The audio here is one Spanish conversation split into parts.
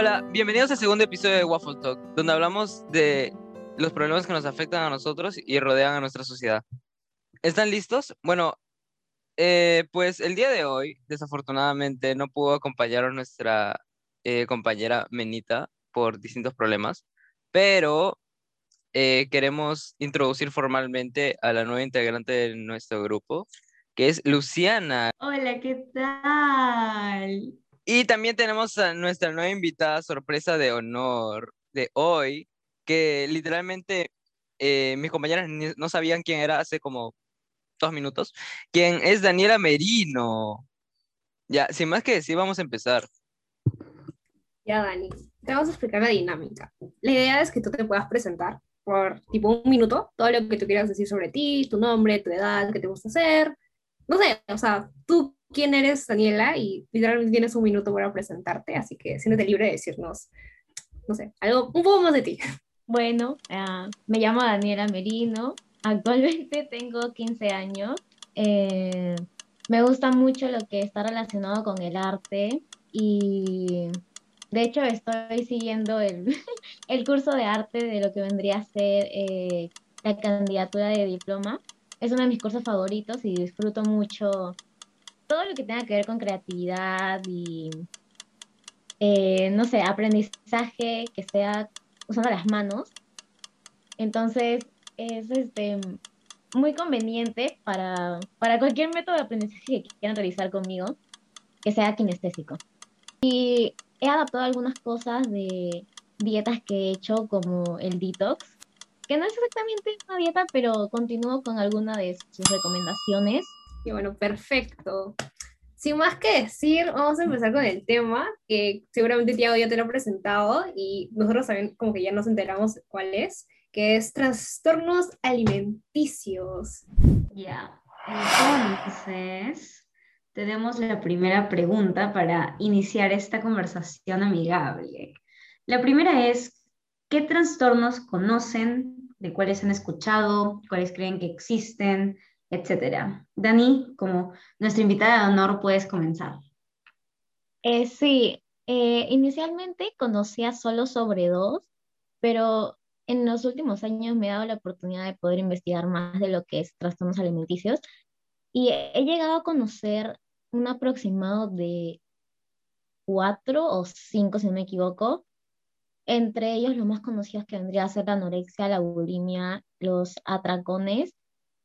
Hola, bienvenidos al segundo episodio de Waffle Talk, donde hablamos de los problemas que nos afectan a nosotros y rodean a nuestra sociedad. ¿Están listos? Bueno, eh, pues el día de hoy, desafortunadamente, no pudo acompañar a nuestra eh, compañera Menita por distintos problemas, pero eh, queremos introducir formalmente a la nueva integrante de nuestro grupo, que es Luciana. Hola, ¿qué tal? Y también tenemos a nuestra nueva invitada sorpresa de honor de hoy, que literalmente eh, mis compañeras no sabían quién era hace como dos minutos, quien es Daniela Merino. Ya, sin más que decir, vamos a empezar. Ya, Dani, te vamos a explicar la dinámica. La idea es que tú te puedas presentar por tipo un minuto, todo lo que tú quieras decir sobre ti, tu nombre, tu edad, qué te gusta hacer. No sé, o sea, tú quién eres, Daniela, y literalmente tienes un minuto para presentarte, así que siéntete libre de decirnos, no sé, algo un poco más de ti. Bueno, uh, me llamo Daniela Merino, actualmente tengo 15 años. Eh, me gusta mucho lo que está relacionado con el arte y de hecho, estoy siguiendo el, el, curso de arte de lo que vendría a ser eh, la candidatura de diploma. Es uno de mis cursos favoritos y disfruto mucho todo lo que tenga que ver con creatividad y, eh, no sé, aprendizaje que sea usando las manos. Entonces, es este, muy conveniente para, para cualquier método de aprendizaje que quieran realizar conmigo, que sea kinestésico. Y he adaptado algunas cosas de dietas que he hecho, como el detox, que no es exactamente una dieta, pero continúo con alguna de sus recomendaciones. Y bueno, perfecto. Sin más que decir, vamos a empezar con el tema, que seguramente Tiago ya te lo ha presentado y nosotros también como que ya nos enteramos cuál es, que es trastornos alimenticios. Ya, entonces tenemos la primera pregunta para iniciar esta conversación amigable. La primera es, ¿qué trastornos conocen? ¿De cuáles han escuchado? ¿Cuáles creen que existen? Etcétera. Dani, como nuestra invitada de honor, puedes comenzar. Eh, sí, eh, inicialmente conocía solo sobre dos, pero en los últimos años me he dado la oportunidad de poder investigar más de lo que es trastornos alimenticios y he llegado a conocer un aproximado de cuatro o cinco, si no me equivoco. Entre ellos, los más conocidos que vendría a ser la anorexia, la bulimia, los atracones.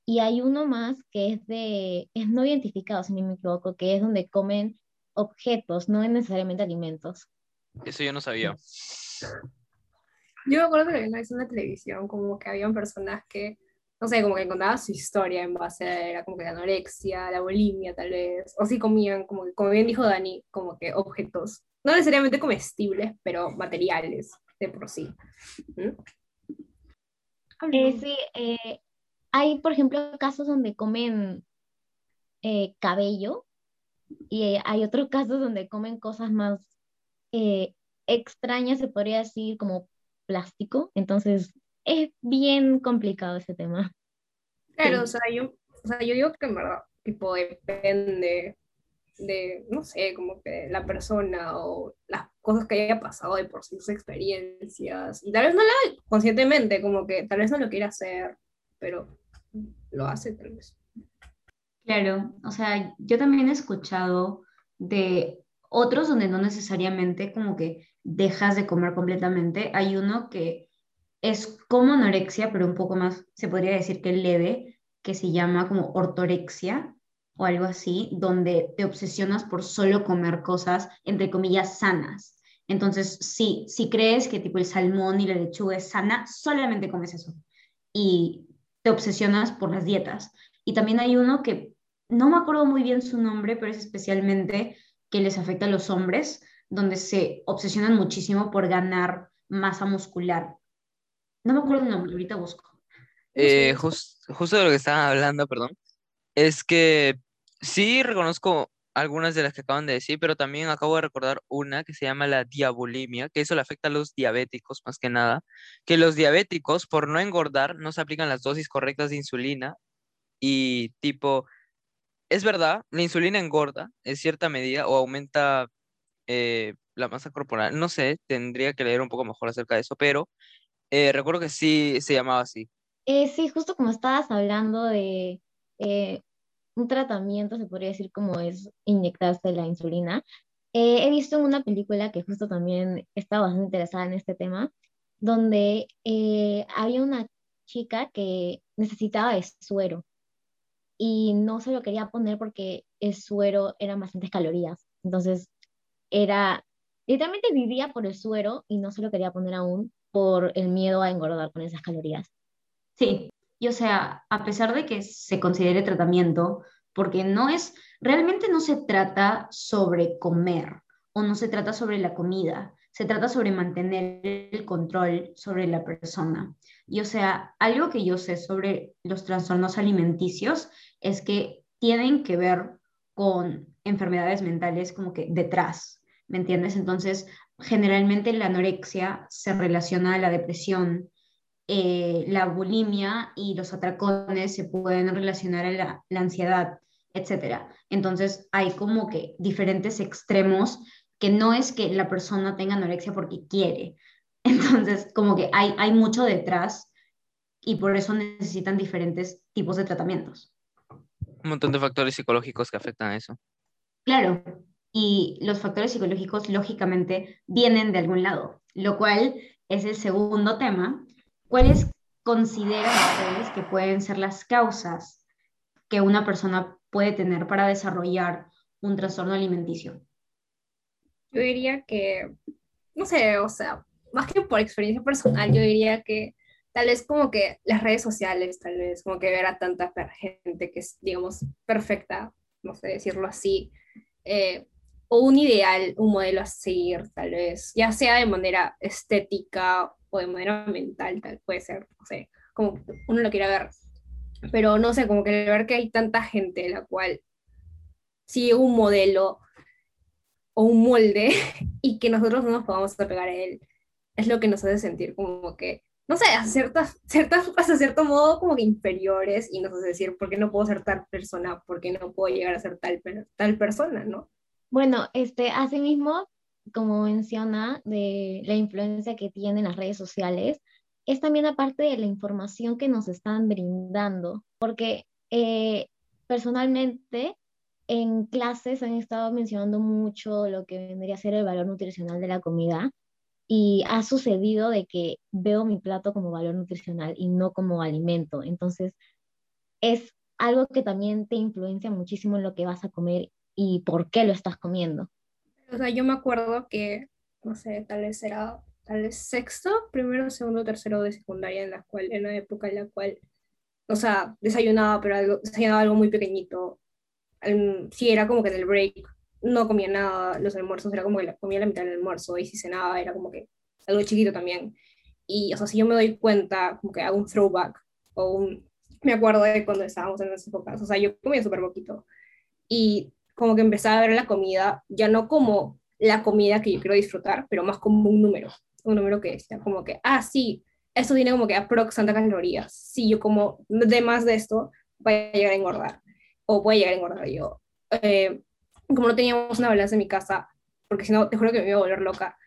Y hay uno más que es de, es no identificado, si no me equivoco, que es donde comen objetos, no necesariamente alimentos. Eso yo no sabía. Yo me acuerdo que una vez en la televisión, como que habían personas que no sé, como que contaba su historia en base a era como que la anorexia, la bulimia tal vez, o si comían, como, como bien dijo Dani, como que objetos, no necesariamente comestibles, pero materiales de por sí. Eh, sí, eh, hay por ejemplo casos donde comen eh, cabello y hay otros casos donde comen cosas más extrañas, se podría decir, como plástico, entonces es bien complicado ese tema. Claro, o, sea, yo, o sea, yo digo que en verdad, tipo, depende de, no sé, como que la persona o las cosas que haya pasado de por sus experiencias. Y tal vez no haga conscientemente, como que tal vez no lo quiera hacer, pero lo hace tal vez. Claro, o sea, yo también he escuchado de otros donde no necesariamente como que dejas de comer completamente. Hay uno que es como anorexia, pero un poco más, se podría decir que leve, que se llama como ortorexia o algo así, donde te obsesionas por solo comer cosas, entre comillas, sanas. Entonces, sí, si crees que tipo el salmón y la lechuga es sana, solamente comes eso. Y te obsesionas por las dietas. Y también hay uno que no me acuerdo muy bien su nombre, pero es especialmente que les afecta a los hombres, donde se obsesionan muchísimo por ganar masa muscular. No me acuerdo el nombre, ahorita busco. Eh, justo de lo que estaban hablando, perdón, es que sí reconozco algunas de las que acaban de decir, pero también acabo de recordar una que se llama la diabulimia, que eso le afecta a los diabéticos más que nada, que los diabéticos por no engordar no se aplican las dosis correctas de insulina y tipo, es verdad, la insulina engorda en cierta medida o aumenta eh, la masa corporal. No sé, tendría que leer un poco mejor acerca de eso, pero eh, recuerdo que sí se llamaba así. Eh, sí, justo como estabas hablando de un tratamiento, se podría decir como es inyectarse la insulina. he visto en una película que justo también estaba bastante interesada en este tema, donde había una chica que necesitaba suero y no se lo quería poner porque el suero eran bastantes calorías. Entonces, era, literalmente vivía por el suero y no se lo quería poner aún por el miedo a engordar con esas calorías. Sí, y o sea, a pesar de que se considere tratamiento, porque no es, realmente no se trata sobre comer o no se trata sobre la comida, se trata sobre mantener el control sobre la persona. Y o sea, algo que yo sé sobre los trastornos alimenticios es que tienen que ver con enfermedades mentales como que detrás, ¿me entiendes? Entonces, generalmente la anorexia se relaciona a la depresión, eh, la bulimia y los atracones se pueden relacionar a la, la ansiedad, etc. Entonces, hay como que diferentes extremos que no es que la persona tenga anorexia porque quiere. Entonces, como que hay, hay mucho detrás y por eso necesitan diferentes tipos de tratamientos. Un montón de factores psicológicos que afectan a eso. Claro, y los factores psicológicos lógicamente vienen de algún lado, lo cual es el segundo tema. ¿Cuáles consideran ustedes que pueden ser las causas que una persona puede tener para desarrollar un trastorno alimenticio? Yo diría que, no sé, o sea, más que por experiencia personal, yo diría que tal vez como que las redes sociales, tal vez como que ver a tanta gente que es, digamos, perfecta, no sé decirlo así, eh, o un ideal, un modelo a seguir, tal vez, ya sea de manera estética o de manera mental, tal puede ser, no sé, como uno lo quiera ver. Pero no sé, como que ver que hay tanta gente la cual sigue un modelo o un molde y que nosotros no nos podamos apegar a él, es lo que nos hace sentir como que, no sé, a ciertas, ciertas, hasta cierto modo como que inferiores y nos hace decir, ¿por qué no puedo ser tal persona? ¿Por qué no puedo llegar a ser tal, tal persona? ¿no? Bueno, este, asimismo, como menciona, de la influencia que tienen las redes sociales, es también aparte de la información que nos están brindando, porque eh, personalmente en clases han estado mencionando mucho lo que vendría a ser el valor nutricional de la comida y ha sucedido de que veo mi plato como valor nutricional y no como alimento. Entonces, es algo que también te influencia muchísimo en lo que vas a comer y por qué lo estás comiendo. O sea, yo me acuerdo que, no sé, tal vez era tal vez sexto, primero, segundo, tercero de secundaria, en la cual, en la época en la cual, o sea, desayunaba, pero algo, desayunaba algo muy pequeñito, si era como que en el break no comía nada, los almuerzos era como que comía la mitad del almuerzo y si cenaba era como que algo chiquito también. Y, o sea, si yo me doy cuenta, como que hago un throwback o un... Me acuerdo de cuando estábamos en esas épocas, o sea, yo comía súper poquito. Y como que empezaba a ver la comida, ya no como la comida que yo quiero disfrutar, pero más como un número, un número que decía como que, ah, sí, esto tiene como que aprox calorías. Si yo como de más de esto, voy a llegar a engordar o puede llegar a engordar yo. Eh, como no teníamos una balanza en mi casa, porque si no, te juro que me iba a volver loca,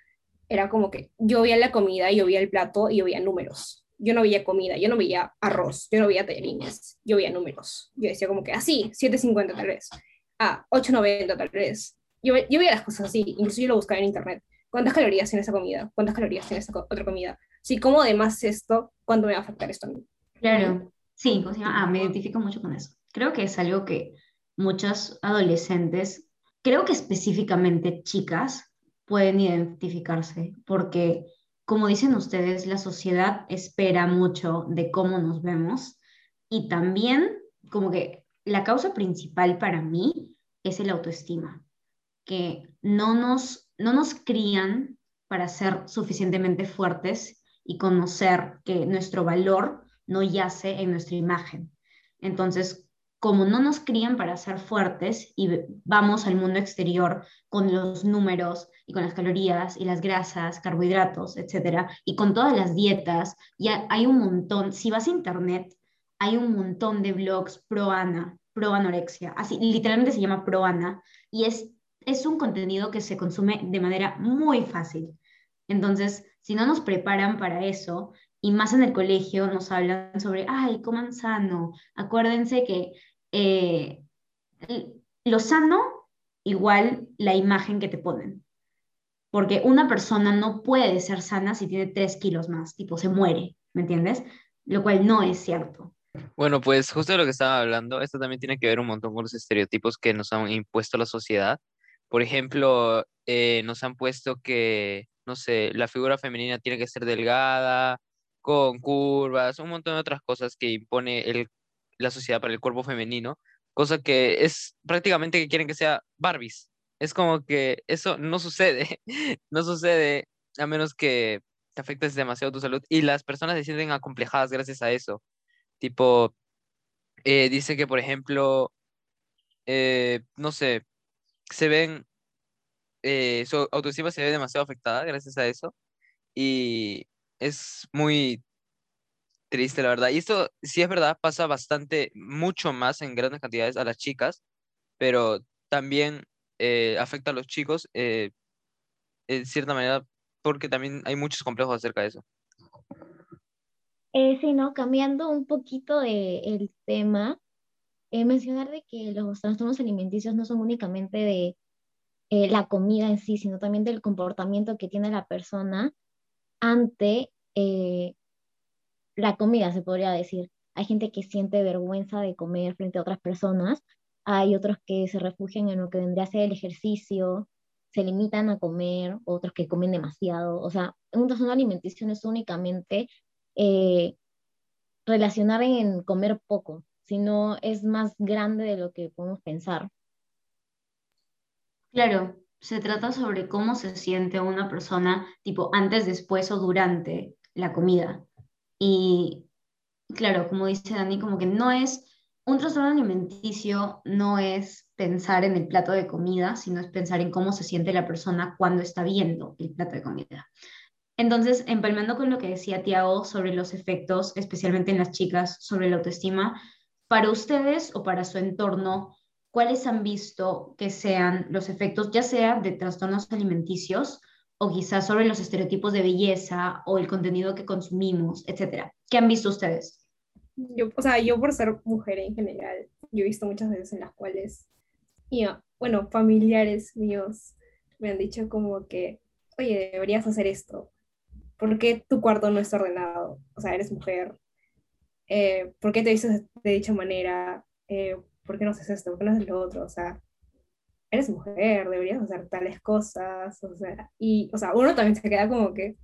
era como que yo veía la comida, yo veía el plato y yo veía números. Yo no veía comida, yo no veía arroz, yo no veía tallarines, yo veía números. Yo decía como que así, ah, 7.50 tal vez, ah, 8.90 tal vez. Yo, yo veía las cosas así, incluso yo lo buscaba en internet. ¿Cuántas calorías tiene esa comida? ¿Cuántas calorías tiene esa otra comida? Si como además esto, ¿cuánto me va a afectar esto a mí? Claro, sí, ah, me identifico mucho con eso. Creo que es algo que muchos adolescentes, creo que específicamente chicas, pueden identificarse, porque como dicen ustedes, la sociedad espera mucho de cómo nos vemos y también como que la causa principal para mí es el autoestima, que no nos, no nos crían para ser suficientemente fuertes y conocer que nuestro valor no yace en nuestra imagen. Entonces, como no nos crían para ser fuertes y vamos al mundo exterior con los números y con las calorías y las grasas, carbohidratos, etcétera, y con todas las dietas, ya hay un montón, si vas a internet, hay un montón de blogs pro Ana, pro anorexia, así literalmente se llama pro Ana y es es un contenido que se consume de manera muy fácil. Entonces, si no nos preparan para eso, y más en el colegio nos hablan sobre, ay, coman sano, acuérdense que eh, lo sano igual la imagen que te ponen. Porque una persona no puede ser sana si tiene tres kilos más, tipo se muere, ¿me entiendes? Lo cual no es cierto. Bueno, pues justo de lo que estaba hablando, esto también tiene que ver un montón con los estereotipos que nos han impuesto la sociedad. Por ejemplo, eh, nos han puesto que, no sé, la figura femenina tiene que ser delgada, con curvas, un montón de otras cosas que impone el, la sociedad para el cuerpo femenino, cosa que es prácticamente que quieren que sea Barbies. Es como que eso no sucede, no sucede a menos que te afectes demasiado tu salud y las personas se sienten acomplejadas gracias a eso. Tipo, eh, dice que, por ejemplo, eh, no sé, se ven, eh, su autoestima se ve demasiado afectada gracias a eso y es muy triste, la verdad. Y esto, sí es verdad, pasa bastante, mucho más en grandes cantidades a las chicas, pero también afecta a los chicos en cierta manera porque también hay muchos complejos acerca de eso. Eh, sí, ¿no? Cambiando un poquito de el tema, eh, mencionar de que los trastornos alimenticios no son únicamente de eh, la comida en sí, sino también del comportamiento que tiene la persona ante eh, la comida, se podría decir. Hay gente que siente vergüenza de comer frente a otras personas, hay otros que se refugian en lo que vendría a ser el ejercicio, se limitan a comer, otros que comen demasiado. O sea, un trastorno alimenticio no es únicamente eh, relacionar en comer poco, sino es más grande de lo que podemos pensar. Claro, se trata sobre cómo se siente una persona, tipo antes, después o durante la comida. Y claro, como dice Dani, como que no es un trastorno alimenticio, no es pensar en el plato de comida, sino es pensar en cómo se siente la persona cuando está viendo el plato de comida. Entonces, empalmando con lo que decía Tiago sobre los efectos, especialmente en las chicas, sobre la autoestima, para ustedes o para su entorno, ¿cuáles han visto que sean los efectos, ya sea de trastornos alimenticios o quizás sobre los estereotipos de belleza o el contenido que consumimos, etcétera? ¿Qué han visto ustedes? Yo, o sea, yo por ser mujer en general, yo he visto muchas veces en las cuales, bueno, familiares míos me han dicho como que, oye, deberías hacer esto, ¿Por qué tu cuarto no está ordenado? O sea, eres mujer. Eh, ¿Por qué te dices de dicha manera? Eh, ¿Por qué no haces esto? ¿Por qué no haces lo otro? O sea, eres mujer, deberías hacer tales cosas. O sea, y, o sea, uno también se queda como que,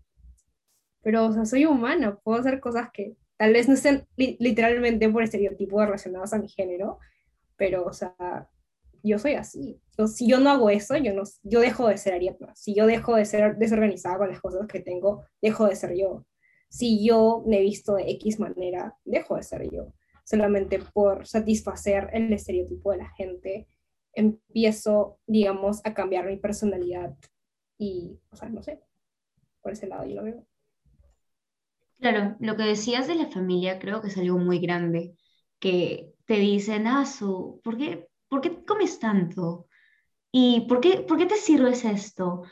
pero, o sea, soy humana, puedo hacer cosas que tal vez no estén literalmente por estereotipo relacionados a mi género, pero, o sea, yo soy así. si yo no hago eso, yo, no, yo dejo de ser Ariadna. Si yo dejo de ser desorganizada con las cosas que tengo, dejo de ser yo. Si yo me visto de X manera, dejo de ser yo. Solamente por satisfacer el estereotipo de la gente, empiezo, digamos, a cambiar mi personalidad. Y, o sea, no sé, por ese lado yo lo veo. Claro, lo que decías de la familia creo que es algo muy grande, que te dicen, ah, su, ¿por qué, ¿por qué comes tanto? ¿Y por qué, por qué te sirves esto?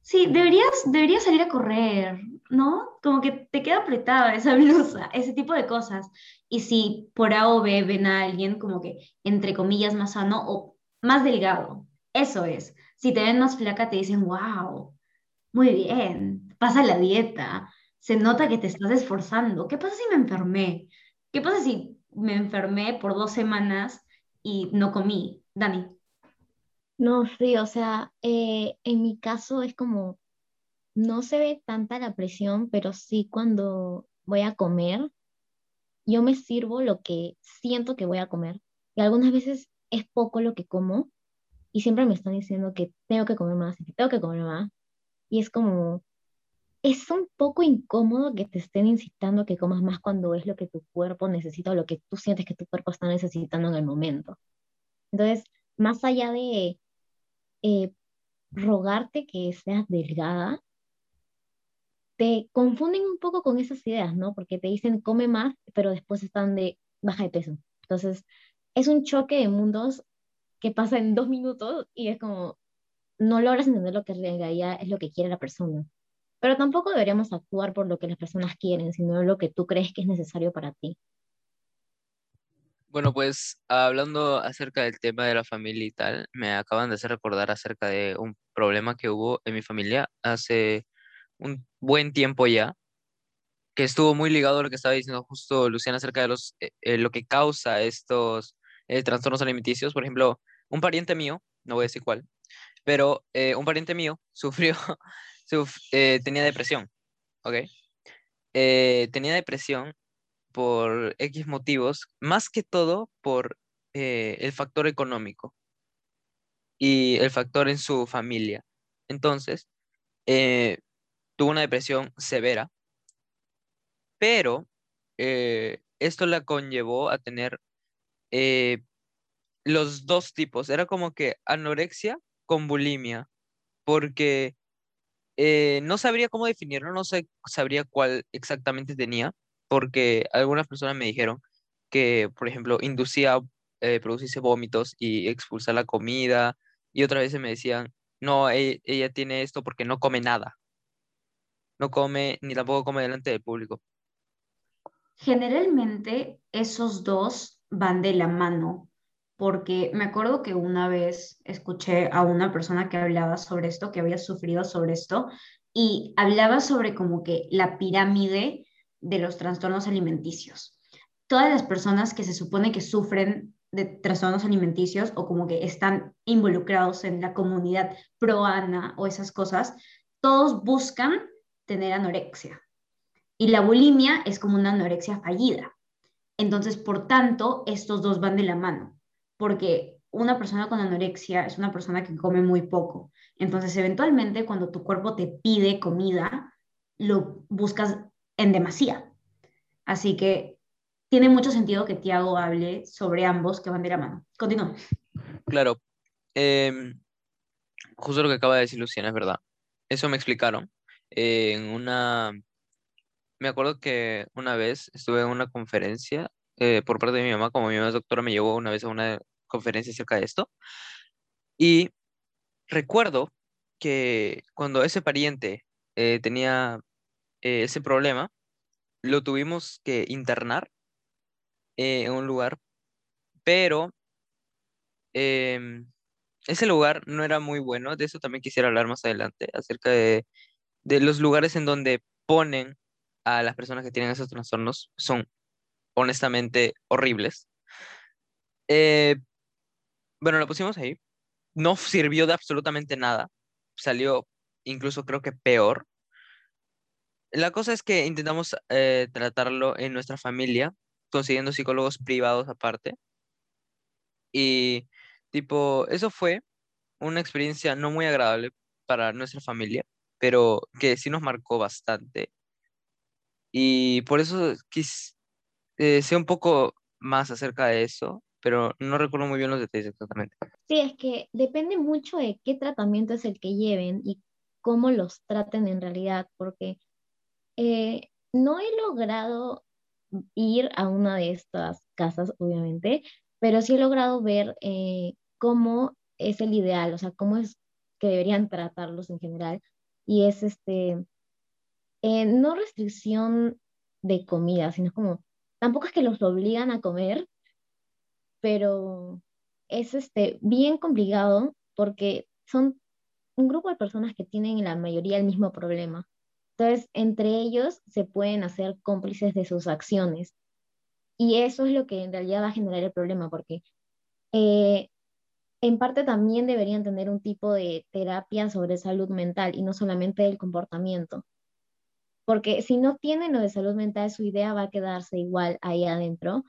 Sí, deberías, deberías salir a correr, ¿no? Como que te queda apretada esa blusa, ese tipo de cosas. Y si por A o B ven a alguien como que, entre comillas, más sano o más delgado, eso es. Si te ven más flaca, te dicen, wow, muy bien, pasa la dieta, se nota que te estás esforzando. ¿Qué pasa si me enfermé? ¿Qué pasa si me enfermé por dos semanas y no comí. Dani. No, sí, o sea, eh, en mi caso es como, no se ve tanta la presión, pero sí cuando voy a comer, yo me sirvo lo que siento que voy a comer. Y algunas veces es poco lo que como y siempre me están diciendo que tengo que comer más, que tengo que comer más. Y es como, es un poco incómodo que te estén incitando a que comas más cuando es lo que tu cuerpo necesita o lo que tú sientes que tu cuerpo está necesitando en el momento. Entonces, más allá de eh, rogarte que seas delgada, te confunden un poco con esas ideas, ¿no? Porque te dicen come más, pero después están de baja de peso. Entonces, es un choque de mundos que pasa en dos minutos y es como, no logras entender lo que en realidad es lo que quiere la persona. Pero tampoco deberíamos actuar por lo que las personas quieren, sino lo que tú crees que es necesario para ti. Bueno, pues hablando acerca del tema de la familia y tal, me acaban de hacer recordar acerca de un problema que hubo en mi familia hace un buen tiempo ya, que estuvo muy ligado a lo que estaba diciendo justo Luciana acerca de los, eh, eh, lo que causa estos eh, trastornos alimenticios. Por ejemplo, un pariente mío, no voy a decir cuál, pero un pariente mío sufrió, tenía depresión, ¿ok? tenía depresión por X motivos, más que todo por eh, el factor económico y el factor en su familia. Entonces, eh, tuvo una depresión severa, pero eh, esto la conllevó a tener los dos tipos. Era como que anorexia con bulimia, porque no sabría cómo definirlo, no sé, sabría cuál exactamente tenía, porque algunas personas me dijeron que, por ejemplo, inducía eh, vómitos y expulsar la comida, y otras veces me decían, no, e-, ella, tiene esto porque no come nada, no come ni tampoco come delante del público. Generalmente esos dos van de la mano, porque me acuerdo que una vez escuché a una persona que hablaba sobre esto, que había sufrido sobre esto, y hablaba sobre como que la pirámide de los trastornos alimenticios. Todas las personas que se supone que sufren de trastornos alimenticios o como que están involucrados en la comunidad pro-ANA o esas cosas, todos buscan tener anorexia. Y la bulimia es como una anorexia fallida. Entonces, por tanto, estos dos van de la mano, porque una persona con anorexia es una persona que come muy poco. Entonces, eventualmente, cuando tu cuerpo te pide comida, lo buscas en demasía. Así que tiene mucho sentido que Tiago hable sobre ambos que van de la mano. Continúa. Claro. Em, justo lo que acaba de decir Luciana es verdad. Eso me explicaron. en una... Me acuerdo que una vez estuve en una conferencia eh, por parte de mi mamá, como mi mamá es doctora, me llevó una vez a una conferencia acerca de esto. Y recuerdo que cuando ese pariente eh, tenía eh, ese problema, lo tuvimos que internar eh, en un lugar, pero em, ese lugar no era muy bueno, de eso también quisiera hablar más adelante, acerca de, los lugares en donde ponen a las personas que tienen esos trastornos, son honestamente horribles. Eh, bueno, lo pusimos ahí, no sirvió de absolutamente nada, salió incluso creo que peor, la cosa es que intentamos eh, tratarlo en nuestra familia, consiguiendo psicólogos privados aparte. Y tipo, eso fue una experiencia no muy agradable para nuestra familia, pero que sí nos marcó bastante. Y por eso quis, eh, un poco más acerca de eso, pero no recuerdo muy bien los detalles exactamente. Sí, es que depende mucho de qué tratamiento es el que lleven y cómo los traten en realidad, porque eh, no he logrado ir a una de estas casas, obviamente, pero sí he logrado ver eh, cómo es el ideal, o sea, cómo es que deberían tratarlos en general. Y es este, eh, no restricción de comida, sino como, tampoco es que los obligan a comer, pero es este, bien complicado porque son un grupo de personas que tienen la mayoría el mismo problema. Entonces, entre ellos se pueden hacer cómplices de sus acciones. Y eso es lo que en realidad va a generar el problema, porque eh, en parte también deberían tener un tipo de terapia sobre salud mental y no solamente el comportamiento. Porque si no tienen lo de salud mental, su idea va a quedarse igual ahí adentro.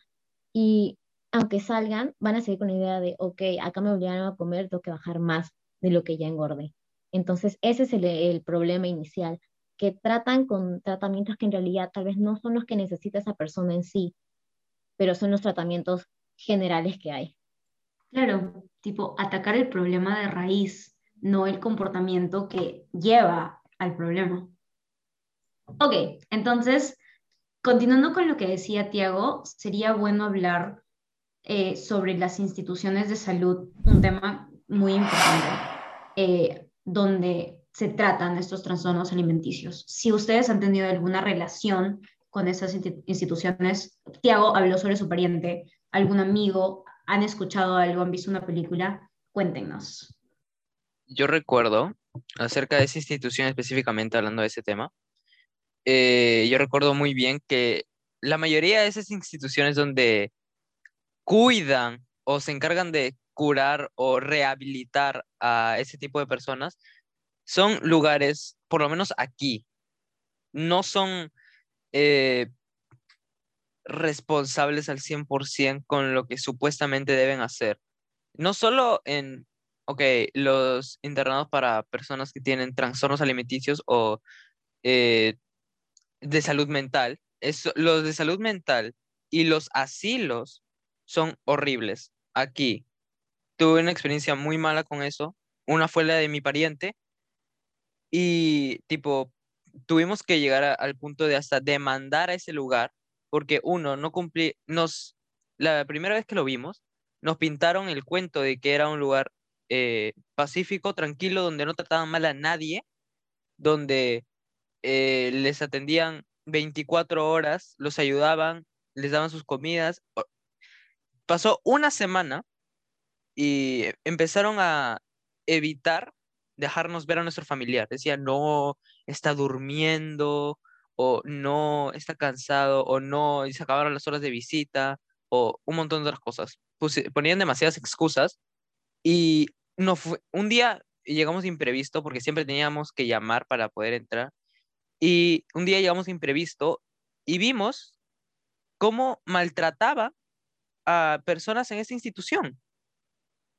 Y aunque salgan, van a seguir con la idea de, ok, acá me obligaron a comer, tengo que bajar más de lo que ya engordé. Entonces, ese es el problema inicial que tratan con tratamientos que en realidad tal vez no son los que necesita esa persona en sí, pero son los tratamientos generales que hay. Claro, tipo atacar el problema de raíz, no el comportamiento que lleva al problema. Ok, entonces, continuando con lo que decía Tiago, sería bueno hablar eh, sobre las instituciones de salud, un tema muy importante. eh, donde se tratan estos trastornos alimenticios. Si ustedes han tenido alguna relación con estas instituciones, Tiago habló sobre su pariente, algún amigo, han escuchado algo, han visto una película, cuéntenos. Yo recuerdo, acerca de esa institución específicamente, hablando de ese tema, eh, yo recuerdo muy bien que la mayoría de esas instituciones donde cuidan o se encargan de curar o rehabilitar a ese tipo de personas son lugares, por lo menos aquí, no son eh, responsables al 100% con lo que supuestamente deben hacer. No solo en, ok, los internados para personas que tienen trastornos alimenticios o eh, de salud mental, es, los de salud mental y los asilos son horribles aquí. Tuve una experiencia muy mala con eso. Una fue la de mi pariente y tipo, tuvimos que llegar al punto de hasta demandar a ese lugar porque uno, no cumplí, nos, la primera vez que lo vimos, nos pintaron el cuento de que era un lugar eh, pacífico, tranquilo, donde no trataban mal a nadie, donde eh, les atendían 24 horas, los ayudaban, les daban sus comidas. Pasó una semana y empezaron a evitar dejarnos ver a nuestro familiar. Decían, no, está durmiendo, o no, está cansado, o no, y se acabaron las horas de visita, o un montón de otras cosas. ponían demasiadas excusas y no fue, un día llegamos imprevisto porque siempre teníamos que llamar para poder entrar. Y un día llegamos imprevisto y vimos cómo maltrataba a personas en esa institución.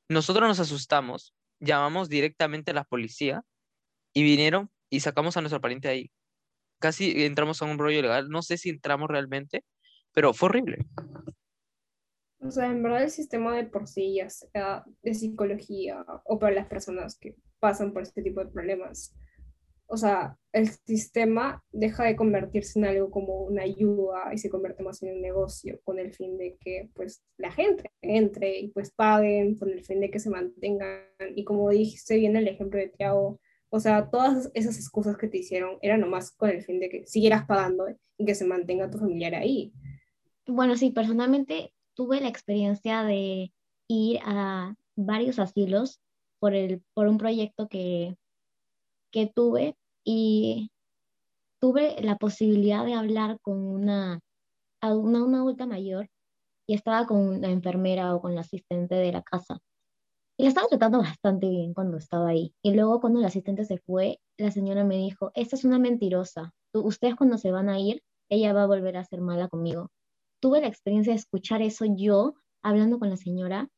Nosotros nos asustamos, llamamos directamente a la policía y vinieron y sacamos a nuestro pariente ahí. Casi entramos a un rollo legal, no sé si entramos realmente, pero fue horrible. O sea, en verdad el sistema de por sí, ya sea de psicología o para las personas que pasan por este tipo de problemas, o sea, el sistema deja de convertirse en algo como una ayuda y se convierte más en un negocio con el fin de que pues la gente entre y pues paguen con el fin de que se mantengan y como dijiste bien el ejemplo de Tiago, o sea, todas esas excusas que te hicieron eran nomás con el fin de que siguieras pagando y que se mantenga tu familiar ahí. Bueno, sí, personalmente tuve la experiencia de ir a varios asilos por, el, por un proyecto que que tuve y tuve la posibilidad de hablar con una, una, una adulta mayor y estaba con la enfermera o con la asistente de la casa. Y la estaba tratando bastante bien cuando estaba ahí. Y luego cuando la asistente se fue, la señora me dijo, esta es una mentirosa. Ustedes cuando se van a ir, ella va a volver a ser mala conmigo. Tuve la experiencia de escuchar eso yo hablando con la señora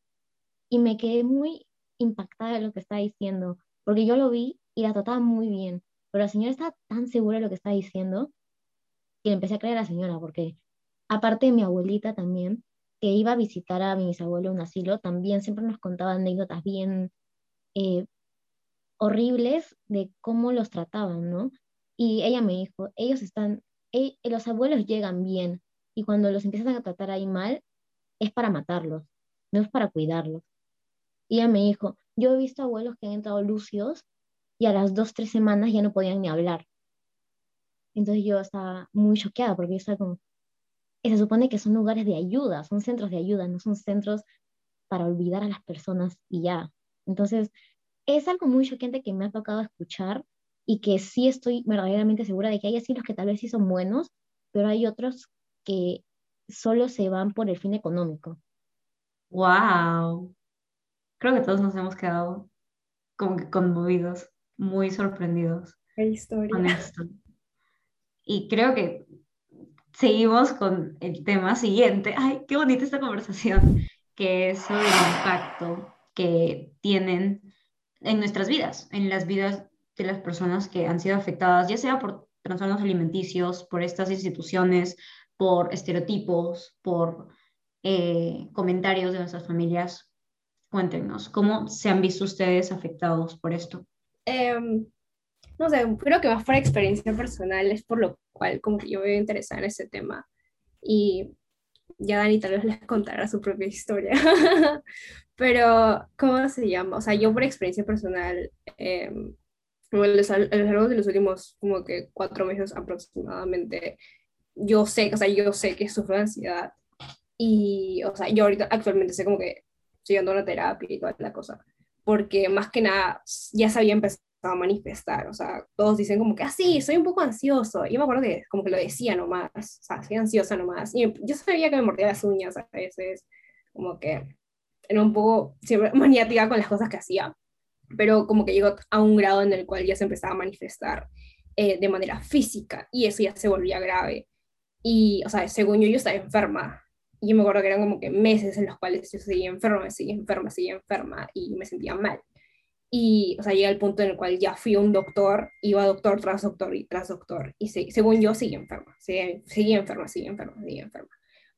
y me quedé muy impactada de lo que estaba diciendo, porque yo lo vi y la trataba muy bien. Pero la señora estaba tan segura de lo que estaba diciendo que empecé a creer a la señora, porque aparte de mi abuelita también, que iba a visitar a mi bisabuelo en un asilo, también siempre nos contaba anécdotas bien eh, horribles de cómo los trataban, ¿no? Y ella me dijo, ellos están, eh, los abuelos llegan bien y cuando los empiezan a tratar ahí mal, es para matarlos, no es para cuidarlos. Y ella me dijo, yo he visto abuelos que han entrado lucios y a las dos, tres semanas ya no podían ni hablar. Entonces yo estaba muy choqueada porque yo estaba como, se supone que son lugares de ayuda, son centros de ayuda, no son centros para olvidar a las personas y ya. Entonces, es algo muy choqueante que me ha tocado escuchar y que sí estoy verdaderamente segura de que hay asilos que tal vez sí son buenos, pero hay otros que solo se van por el fin económico. ¡Wow! Creo que todos nos hemos quedado como que conmovidos muy sorprendidos con esto. Y creo que seguimos con el tema siguiente. Ay, qué bonita esta conversación, que es sobre el impacto que tienen en nuestras vidas, en las vidas de las personas que han sido afectadas, ya sea por trastornos alimenticios, por estas instituciones, por estereotipos, por eh, comentarios de nuestras familias. Cuéntenos, ¿cómo se han visto ustedes afectados por esto? Em, no sé, creo que más por experiencia personal es por lo cual como que yo me interesar en ese tema. Y ya Dani tal les contará su propia historia. Pero, ¿cómo se llama? O sea, yo por experiencia personal, eh, a lo largo de los últimos como que cuatro meses aproximadamente, yo sé, o sea, yo sé que sufro de ansiedad. Y, o sea, yo ahorita actualmente sé como que estoy dando una terapia y toda la cosa. Porque más que nada ya se había empezado a manifestar. O sea, todos dicen como que, ah, sí, soy un poco ansioso. Y yo me acuerdo que como que lo decía nomás. O sea, soy ansiosa nomás. Y yo sabía que me mordía las uñas a veces. Como que era un poco siempre maniática con las cosas que hacía. Pero como que llegó a un grado en el cual ya se empezaba a manifestar eh, de manera física. Y eso ya se volvía grave. Y, o sea, según yo, yo estaba enferma. Y yo me acuerdo que eran como que meses en los cuales yo seguía enferma, seguía enferma, seguía enferma y me sentía mal. Y, o sea, llega el punto en el cual ya fui a un doctor, iba doctor tras doctor y tras doctor. Y según yo, seguía enferma, seguía, seguía enferma, seguía enferma, seguía enferma.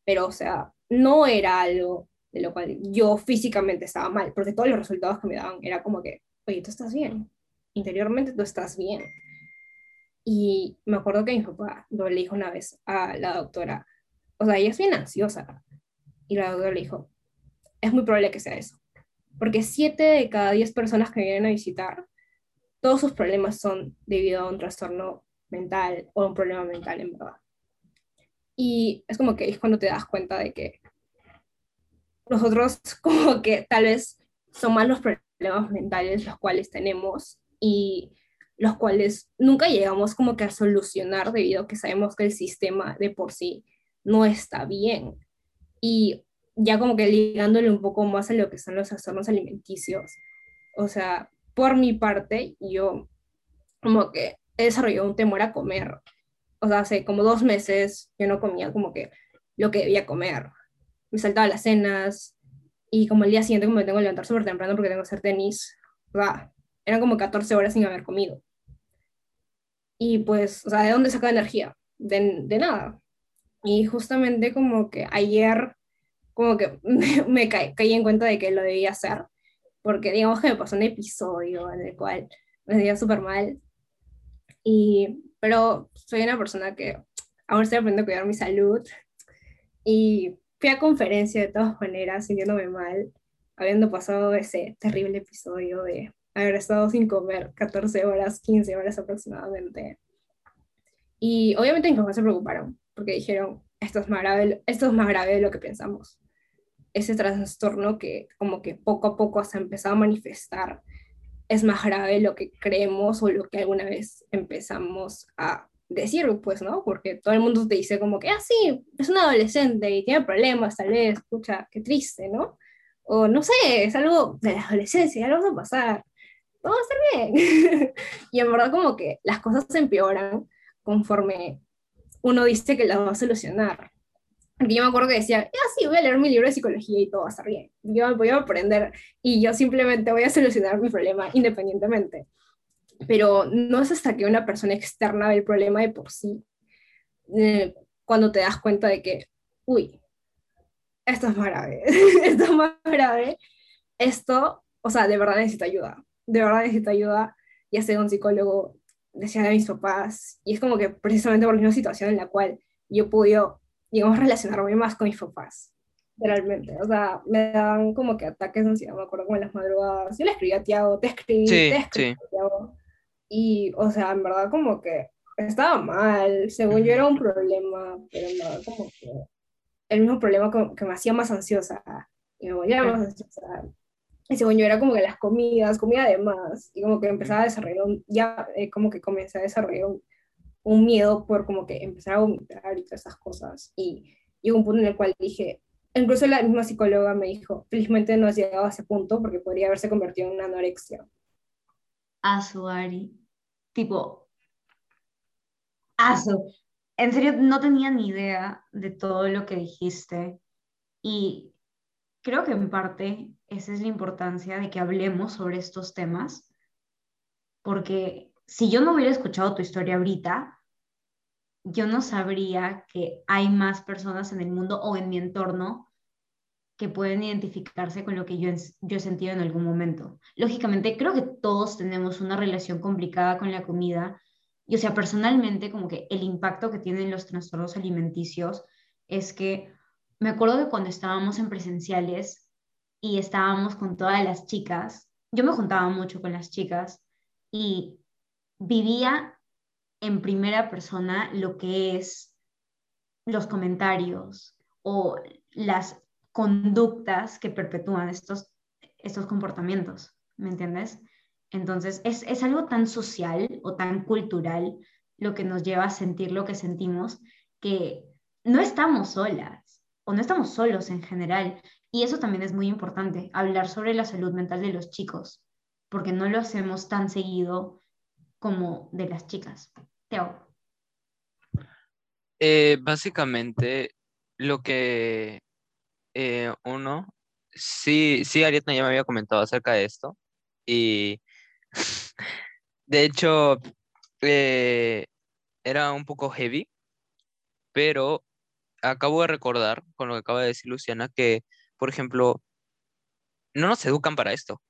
Pero, o sea, no era algo de lo cual yo físicamente estaba mal, porque todos los resultados que me daban era como que, oye, tú estás bien, interiormente tú estás bien. Y me acuerdo que mi papá lo le dijo una vez a la doctora, o sea, ella es bien ansiosa. Y la doctora le dijo, es muy probable que sea eso porque siete de cada diez personas que vienen a visitar, todos sus problemas son debido a un trastorno mental o un problema mental en verdad. Y es como que es cuando te das cuenta de que nosotros como que tal vez son más los problemas mentales los cuales tenemos y los cuales nunca llegamos como que a solucionar debido a que sabemos que el sistema de por sí no está bien. Y ya como que ligándole un poco más a lo que son los trastornos alimenticios. O sea, por mi parte, yo como que he desarrollado un temor a comer. O sea, hace como dos meses yo no comía como que lo que debía comer. Me saltaba las cenas y como el día siguiente como me tengo que levantar súper temprano porque tengo que hacer tenis, sea, eran como 14 horas sin haber comido. Y pues, o sea, ¿de dónde saca energía? De, de nada. Y justamente como que ayer como que me, caí, en cuenta de que lo debía hacer, porque digamos que me pasó un episodio en el cual me sentía súper mal, y, pero soy una persona que ahora estoy aprendiendo a cuidar mi salud, y fui a conferencia de todas maneras, sintiéndome mal, habiendo pasado ese terrible episodio de haber estado sin comer 14 horas, 15 horas aproximadamente. Y obviamente mis papás se preocuparon, porque dijeron, esto es, más grave, esto es más grave de lo que pensamos. Ese trastorno que como que poco a poco se ha empezado a manifestar es más grave de lo que creemos o lo que alguna vez empezamos a decir, pues, ¿no? Porque todo el mundo te dice como que, ah, sí, es un adolescente y tiene problemas, tal vez, escucha, qué triste, ¿no? O no sé, es algo de la adolescencia, ya lo va a pasar, todo va a estar bien. y en verdad como que las cosas se empeoran conforme uno dice que las va a solucionar. Porque yo me acuerdo que decía, ah, sí, voy a leer mi libro de psicología y todo va a estar bien. Yo voy a aprender y yo simplemente voy a solucionar mi problema independientemente. Pero no es hasta que una persona externa ve el problema de por sí, eh, cuando te das cuenta de que, uy, esto es más grave, esto es más grave, esto, o sea, de verdad necesito ayuda, de verdad necesito ayuda, ya sea un psicólogo, decía de mis papás, y es como que precisamente por una situación en la cual yo pude, digamos, relacionarme más con mis papás, realmente, o sea, me daban como que ataques de ansiedad, me acuerdo como en las madrugadas, yo le escribí a Tiago, te escribí, te escribí Tiago, y, o sea, en verdad como que estaba mal, según yo era un problema, pero en verdad como que el mismo problema que me hacía más ansiosa, y me volvía más ansiosa, y según yo era como que las comidas, comida de más, y como que empezaba a desarrollar, un, ya eh, como que comencé a desarrollar un, un, miedo por como que empezar a vomitar y todas esas cosas. Y llegó un punto en el cual dije, incluso la misma psicóloga me dijo, felizmente no has llegado a ese punto porque podría haberse convertido en una anorexia. Azuari, tipo, aso. En serio, no tenía ni idea de todo lo que dijiste. Y creo que en parte esa es la importancia de que hablemos sobre estos temas, porque si yo no hubiera escuchado tu historia ahorita, yo no sabría que hay más personas en el mundo o en mi entorno que pueden identificarse con lo que yo, yo he sentido en algún momento. Lógicamente, creo que todos tenemos una relación complicada con la comida. Y o sea, personalmente, como que el impacto que tienen los trastornos alimenticios es que me acuerdo que cuando estábamos en presenciales y estábamos con todas las chicas, yo me juntaba mucho con las chicas y vivía en primera persona lo que es los comentarios o las conductas que perpetúan estos, estos comportamientos, ¿me entiendes? Entonces, es, es algo tan social o tan cultural lo que nos lleva a sentir lo que sentimos, que no estamos solas o no estamos solos en general. Y eso también es muy importante, hablar sobre la salud mental de los chicos, porque no lo hacemos tan seguido como de las chicas. Teo. Eh, básicamente, lo que eh, uno, sí, sí, Ariadna ya me había comentado acerca de esto, y de hecho, eh, era un poco heavy, pero acabo de recordar, con lo que acaba de decir Luciana, que, por ejemplo, no nos educan para esto.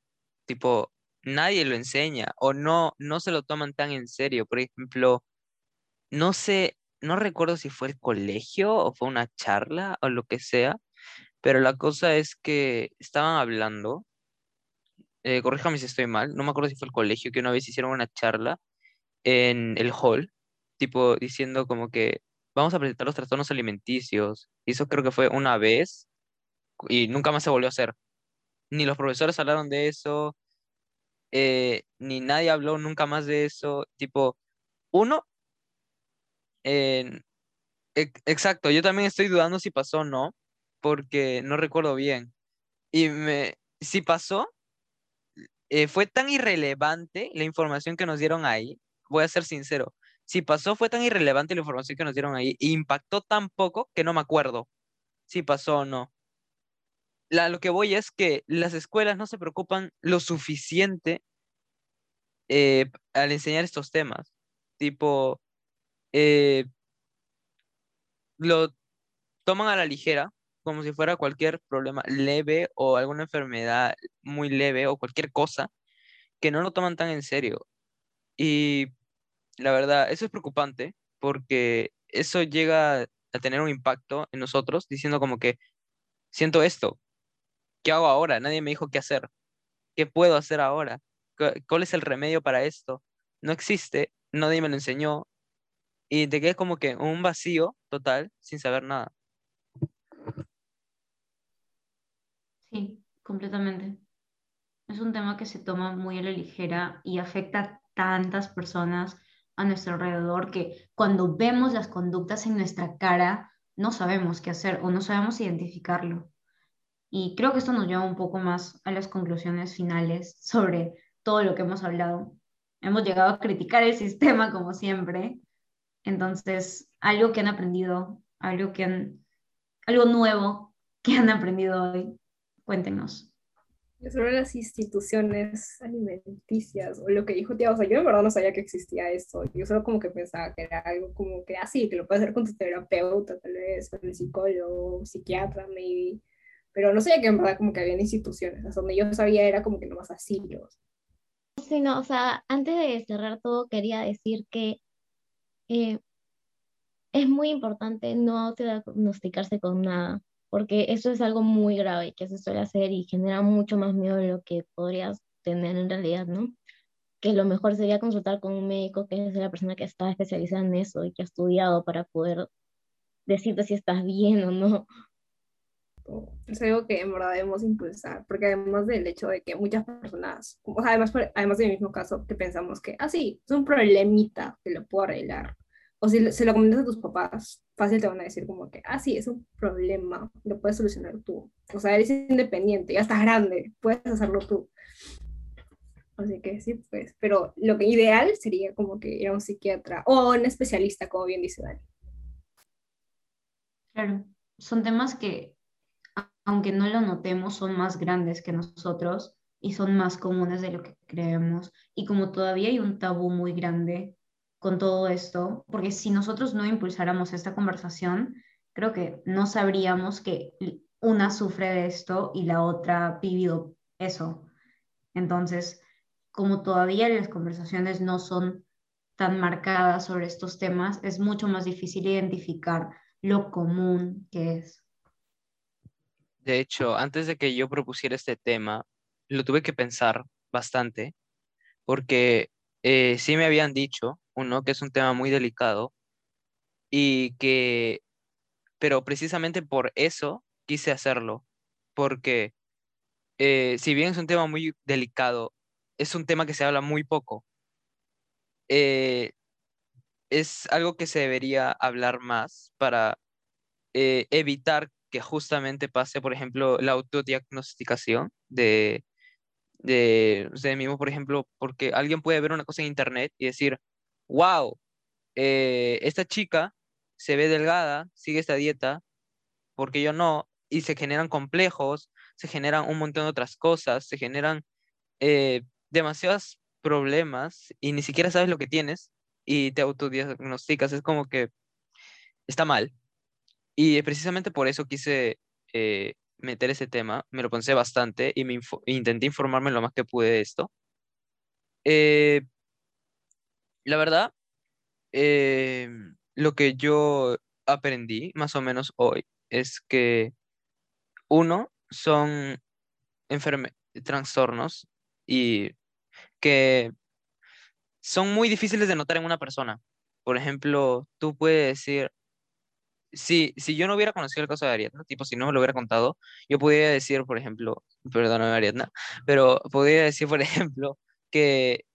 Tipo, nadie lo enseña o no, no se lo toman tan en serio. Por ejemplo, no sé, no recuerdo si fue el colegio o fue una charla o lo que sea, pero la cosa es que estaban hablando, eh, corríjame si estoy mal, no me acuerdo si fue el colegio, que una vez hicieron una charla en el hall, tipo diciendo como que vamos a presentar los trastornos alimenticios. Eso creo que fue una vez y nunca más se volvió a hacer. Ni los profesores hablaron de eso, eh, ni nadie habló nunca más de eso. Tipo, uno, exacto, yo también estoy dudando si pasó o no, porque no recuerdo bien. Y me, si pasó, eh, fue tan irrelevante la información que nos dieron ahí, voy a ser sincero, si pasó fue tan irrelevante la información que nos dieron ahí, e impactó tan poco que no me acuerdo si pasó o no. La, lo que voy es que las escuelas no se preocupan lo suficiente eh, al enseñar estos temas. Tipo, eh, lo toman a la ligera, como si fuera cualquier problema leve o alguna enfermedad muy leve o cualquier cosa, que no lo toman tan en serio. Y la verdad, eso es preocupante porque eso llega a tener un impacto en nosotros diciendo como que siento esto, ¿qué hago ahora? Nadie me dijo qué hacer, ¿qué puedo hacer ahora? ¿Cuál es el remedio para esto? No existe, nadie me lo enseñó y te quedas como que un vacío total sin saber nada. Sí, completamente. Es un tema que se toma muy a la ligera y afecta a tantas personas a nuestro alrededor que cuando vemos las conductas en nuestra cara no sabemos qué hacer o no sabemos identificarlo. Y creo que esto nos lleva un poco más a las conclusiones finales sobre todo lo que hemos hablado. Hemos llegado a criticar el sistema como siempre. Entonces, algo que han aprendido, algo que han, algo nuevo que han aprendido hoy, cuéntenos sobre las instituciones alimenticias o lo que dijo tía, o sea, yo en verdad no sabía que existía esto, yo solo como que pensaba que era algo como que así, ah, que lo puedes hacer con tu terapeuta, tal vez, con el psicólogo, psiquiatra, maybe, pero no sabía que en verdad como que había instituciones, o donde yo sabía era como que nomás asilos. Sí, no, o sea, antes de cerrar todo quería decir que eh, es muy importante no diagnosticarse con nada porque eso es algo muy grave que se suele hacer y genera mucho más miedo de lo que podrías tener en realidad, ¿no? Que lo mejor sería consultar con un médico que es la persona que está especializada en eso y que ha estudiado para poder decirte si estás bien o no. Es algo que en verdad debemos impulsar, porque además del hecho de que muchas personas, o sea, además, además del mismo caso, que pensamos que, ah, sí, es un problemita que lo puedo arreglar, o si se lo comentas a tus papás, fácil te van a decir como que, ah, sí, es un problema, lo puedes solucionar tú. O sea, eres independiente, ya estás grande, puedes hacerlo tú. Así que sí, pues, pero lo que ideal sería como que ir a un psiquiatra o un especialista, como bien dice Dani. Claro, son temas que, aunque no lo notemos, son más grandes que nosotros y son más comunes de lo que creemos. Y como todavía hay un tabú muy grande con todo esto, porque si nosotros no impulsáramos esta conversación, creo que no sabríamos que una sufre de esto y la otra ha vivido eso. Entonces, como todavía las conversaciones no son tan marcadas sobre estos temas, es mucho más difícil identificar lo común que es. de hecho, antes de que yo propusiera este tema, lo tuve que pensar bastante, porque eh, sí me habían dicho, uno, que es un tema muy delicado y que, pero precisamente por eso quise hacerlo, porque eh, si bien es un tema muy delicado, es un tema que se habla muy poco. Eh, es algo que se debería hablar más para evitar que justamente pase, por ejemplo, la autodiagnosticación de, de usted mismo, por ejemplo, porque alguien puede ver una cosa en internet y decir, wow, eh, esta chica se ve delgada, sigue esta dieta, porque yo no, y se generan complejos, se generan un montón de otras cosas, se generan eh, demasiados problemas y ni siquiera sabes lo que tienes y te autodiagnosticas, es como que está mal. Y precisamente por eso quise eh, meter ese tema, me lo pensé bastante y me intenté informarme lo más que pude de esto. Eh, la verdad, eh, lo que yo aprendí más o menos hoy es que uno son trastornos y que son muy difíciles de notar en una persona. Por ejemplo, tú puedes decir, si, si yo no hubiera conocido el caso de Ariadna, tipo, si no me lo hubiera contado, yo podría decir, por ejemplo, perdóname Ariadna, pero podría decir, por ejemplo, que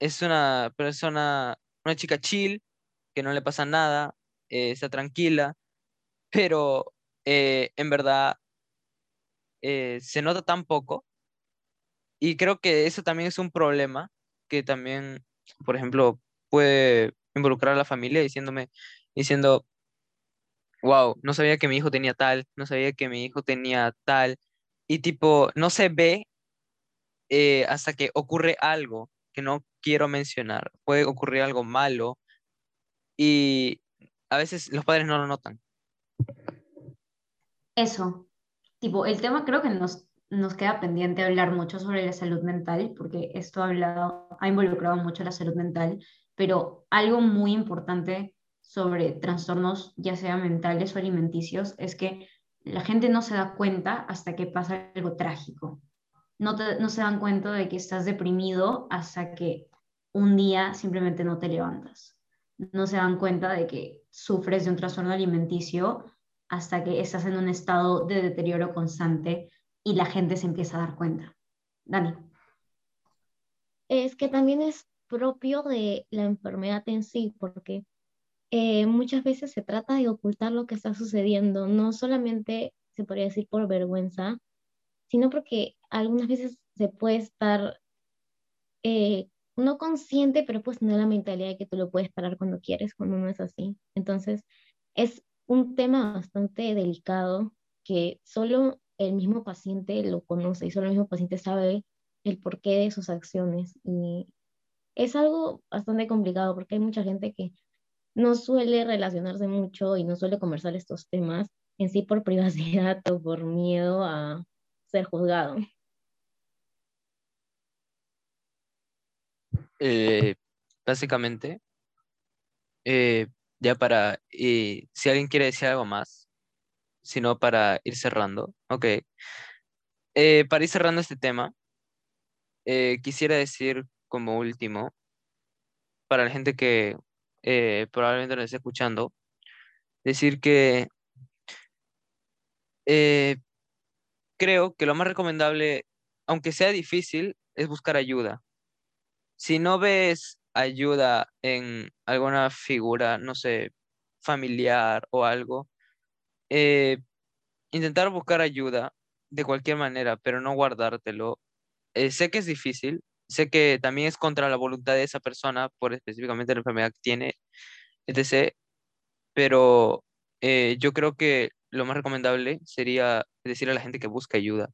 es una persona, una chica chill, que no le pasa nada, eh, está tranquila, pero eh, en verdad eh, se nota tan poco. Y creo que eso también es un problema que también, por ejemplo, puede involucrar a la familia diciéndome, diciendo, wow, no sabía que mi hijo tenía tal, no sabía que mi hijo tenía tal, y tipo, no se ve eh, hasta que ocurre algo que no quiero mencionar, puede ocurrir algo malo, y a veces los padres no lo notan. Eso, tipo, el tema creo que nos, nos queda pendiente hablar mucho sobre la salud mental, porque esto ha, hablado, ha involucrado mucho la salud mental, pero algo muy importante sobre trastornos, ya sea mentales o alimenticios, es que la gente no se da cuenta hasta que pasa algo trágico. No, no se dan cuenta de que estás deprimido hasta que un día simplemente no te levantas. No se dan cuenta de que sufres de un trastorno alimenticio hasta que estás en un estado de deterioro constante y la gente se empieza a dar cuenta. Dani. Es que también es propio de la enfermedad en sí, porque eh, muchas veces se trata de ocultar lo que está sucediendo, no solamente se podría decir por vergüenza, sino porque algunas veces se puede estar eh, no consciente, pero pues tener la mentalidad de que tú lo puedes parar cuando quieres, cuando no es así. Entonces, es un tema bastante delicado que solo el mismo paciente lo conoce y solo el mismo paciente sabe el porqué de sus acciones. Y es algo bastante complicado porque hay mucha gente que no suele relacionarse mucho y no suele conversar estos temas en sí por privacidad o por miedo a ser juzgado. Eh, básicamente, eh, ya para, si alguien quiere decir algo más, sino para ir cerrando, ok. Eh, para ir cerrando este tema, quisiera decir como último, para la gente que eh, probablemente lo esté escuchando, decir que eh, creo que lo más recomendable, aunque sea difícil, es buscar ayuda. Si no ves ayuda en alguna figura, no sé, familiar o algo, eh, intentar buscar ayuda de cualquier manera, pero no guardártelo. sé que es difícil, sé que también es contra la voluntad de esa persona por específicamente la enfermedad que tiene, etc. Pero eh, yo creo que lo más recomendable sería decir a la gente que busque ayuda.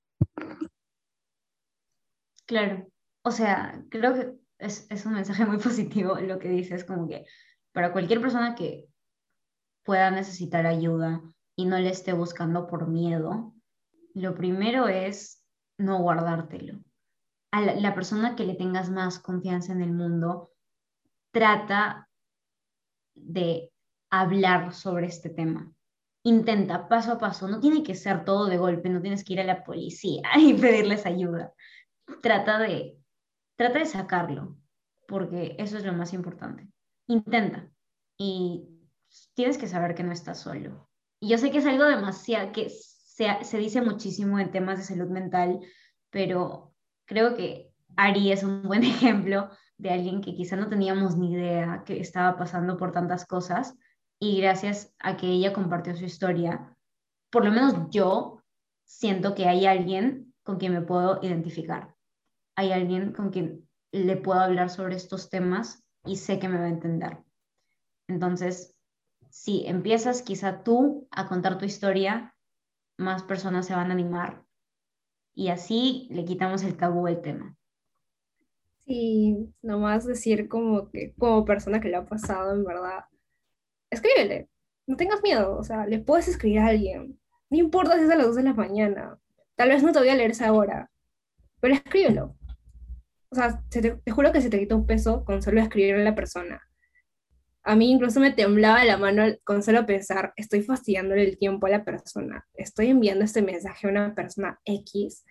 Claro, o sea, creo que es, es un mensaje muy positivo lo que dices, como que para cualquier persona que pueda necesitar ayuda y no le esté buscando por miedo, lo primero es no guardártelo a la, persona que le tengas más confianza en el mundo, trata de hablar sobre este tema. intenta paso a paso, no tiene que ser todo de golpe, no tienes que ir a la policía y pedirles ayuda. Trata de, trata de sacarlo, porque eso es lo más importante. Intenta y tienes que saber que no estás solo. Y yo sé que es algo demasiado, que se, se dice muchísimo en temas de salud mental, pero creo que Ari es un buen ejemplo de alguien que quizá no teníamos ni idea que estaba pasando por tantas cosas y gracias a que ella compartió su historia, por lo menos yo siento que hay alguien con quien me puedo identificar. Hay alguien con quien le puedo hablar sobre estos temas y sé que me va a entender. Entonces, si empiezas quizá tú a contar tu historia, más personas se van a animar y así le quitamos el tabú al tema. Sí, nomás decir como que como persona que le ha pasado, en verdad, escríbele, no tengas miedo, o sea, le puedes escribir a alguien, no importa si es a las 2 de la mañana, tal vez no te voy a leer esa hora, pero escríbelo. O sea, te, juro que se te quita un peso con solo escribirle a la persona. A mí incluso me temblaba la mano con solo pensar, estoy fastidiándole el tiempo a la persona, estoy enviando este mensaje a una persona X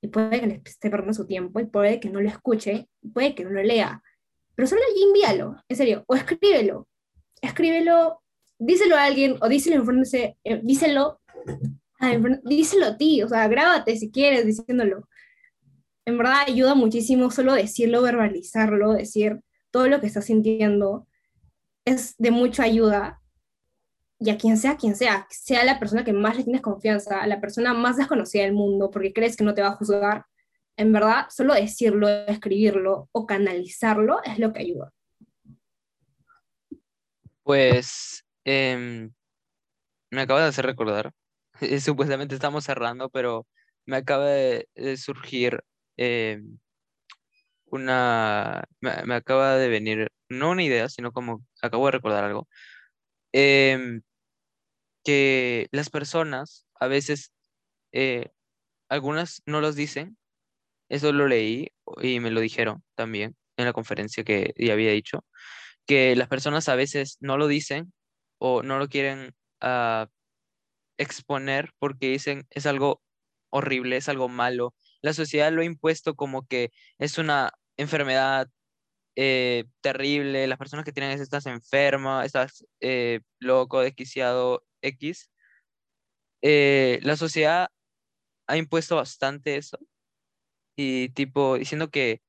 y puede que le esté perdiendo su tiempo y puede que no lo escuche, puede que no lo lea, pero solo allí envíalo, en serio, o escríbelo, escríbelo, díselo a alguien o díselo eh, díselo, díselo a ti, o sea, grábate si quieres diciéndolo. En verdad ayuda muchísimo solo decirlo, verbalizarlo, decir todo lo que estás sintiendo, es de mucha ayuda. Y a quien sea, quien sea, sea la persona que más le tienes confianza, la persona más desconocida del mundo, porque crees que no te va a juzgar, en verdad, solo decirlo, escribirlo o canalizarlo es lo que ayuda. Pues em, me acaba de hacer recordar, supuestamente estamos cerrando, pero me acaba de, surgir em, una, me, acaba de venir, no una idea, sino como acabo de recordar algo, em, que las personas a veces, eh, algunas no los dicen, eso lo leí y me lo dijeron también en la conferencia que ya había dicho, que las personas a veces no lo dicen o no lo quieren ah, exponer porque dicen es algo horrible, es algo malo. La sociedad lo ha impuesto como que es una enfermedad eh, terrible, las personas que tienen eso estás enferma, estás eh, loco, desquiciado, X. Eh, la sociedad ha impuesto bastante eso y tipo diciendo que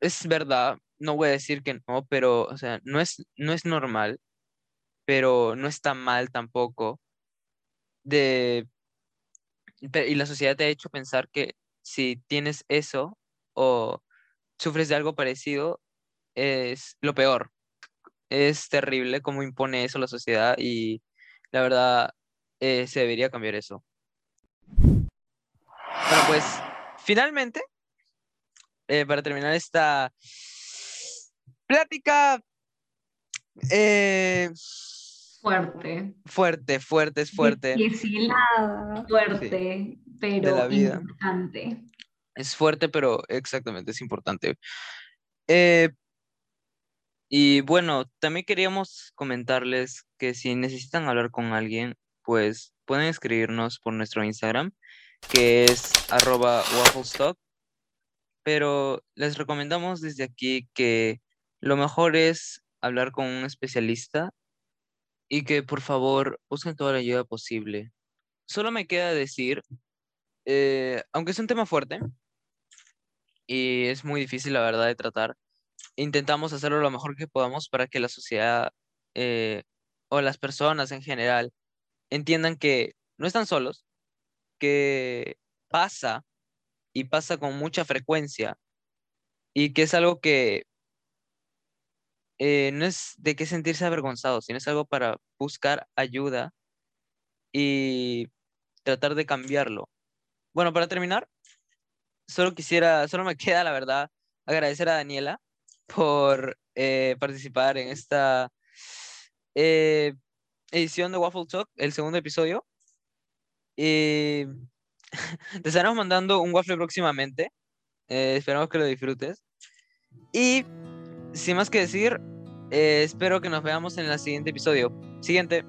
es verdad, no voy a decir que no, pero, o sea, no es, no es normal, pero no está mal tampoco. De, y la sociedad te ha hecho pensar que si tienes eso o sufres de algo parecido, es lo peor. Es terrible cómo impone eso la sociedad y la verdad eh, se debería cambiar eso. Bueno, pues finalmente, eh, para terminar esta Plática. Eh, fuerte. Fuerte, fuerte, es fuerte. Difícil, fuerte, pero importante. Es fuerte, pero exactamente, es importante. Eh, y bueno, también queríamos comentarles que si necesitan hablar con alguien, pues pueden escribirnos por nuestro Instagram, que es arroba wafflestock. Pero les recomendamos desde aquí que lo mejor es hablar con un especialista y que por favor busquen toda la ayuda posible. Solo me queda decir, eh, aunque es un tema fuerte y es muy difícil, la verdad, de tratar, intentamos hacerlo lo mejor que podamos para que la sociedad eh, o las personas en general entiendan que no están solos, que pasa y pasa con mucha frecuencia y que es algo que eh, no es de qué sentirse avergonzado, sino es algo para buscar ayuda y tratar de cambiarlo. Bueno, para terminar, solo quisiera, solo me queda, la verdad, agradecer a Daniela por eh, participar en esta eh, edición de Waffle Talk, el segundo episodio. Y te estaremos mandando un waffle próximamente. esperamos que lo disfrutes. Y sin más que decir, eh, espero que nos veamos en el siguiente episodio. Siguiente.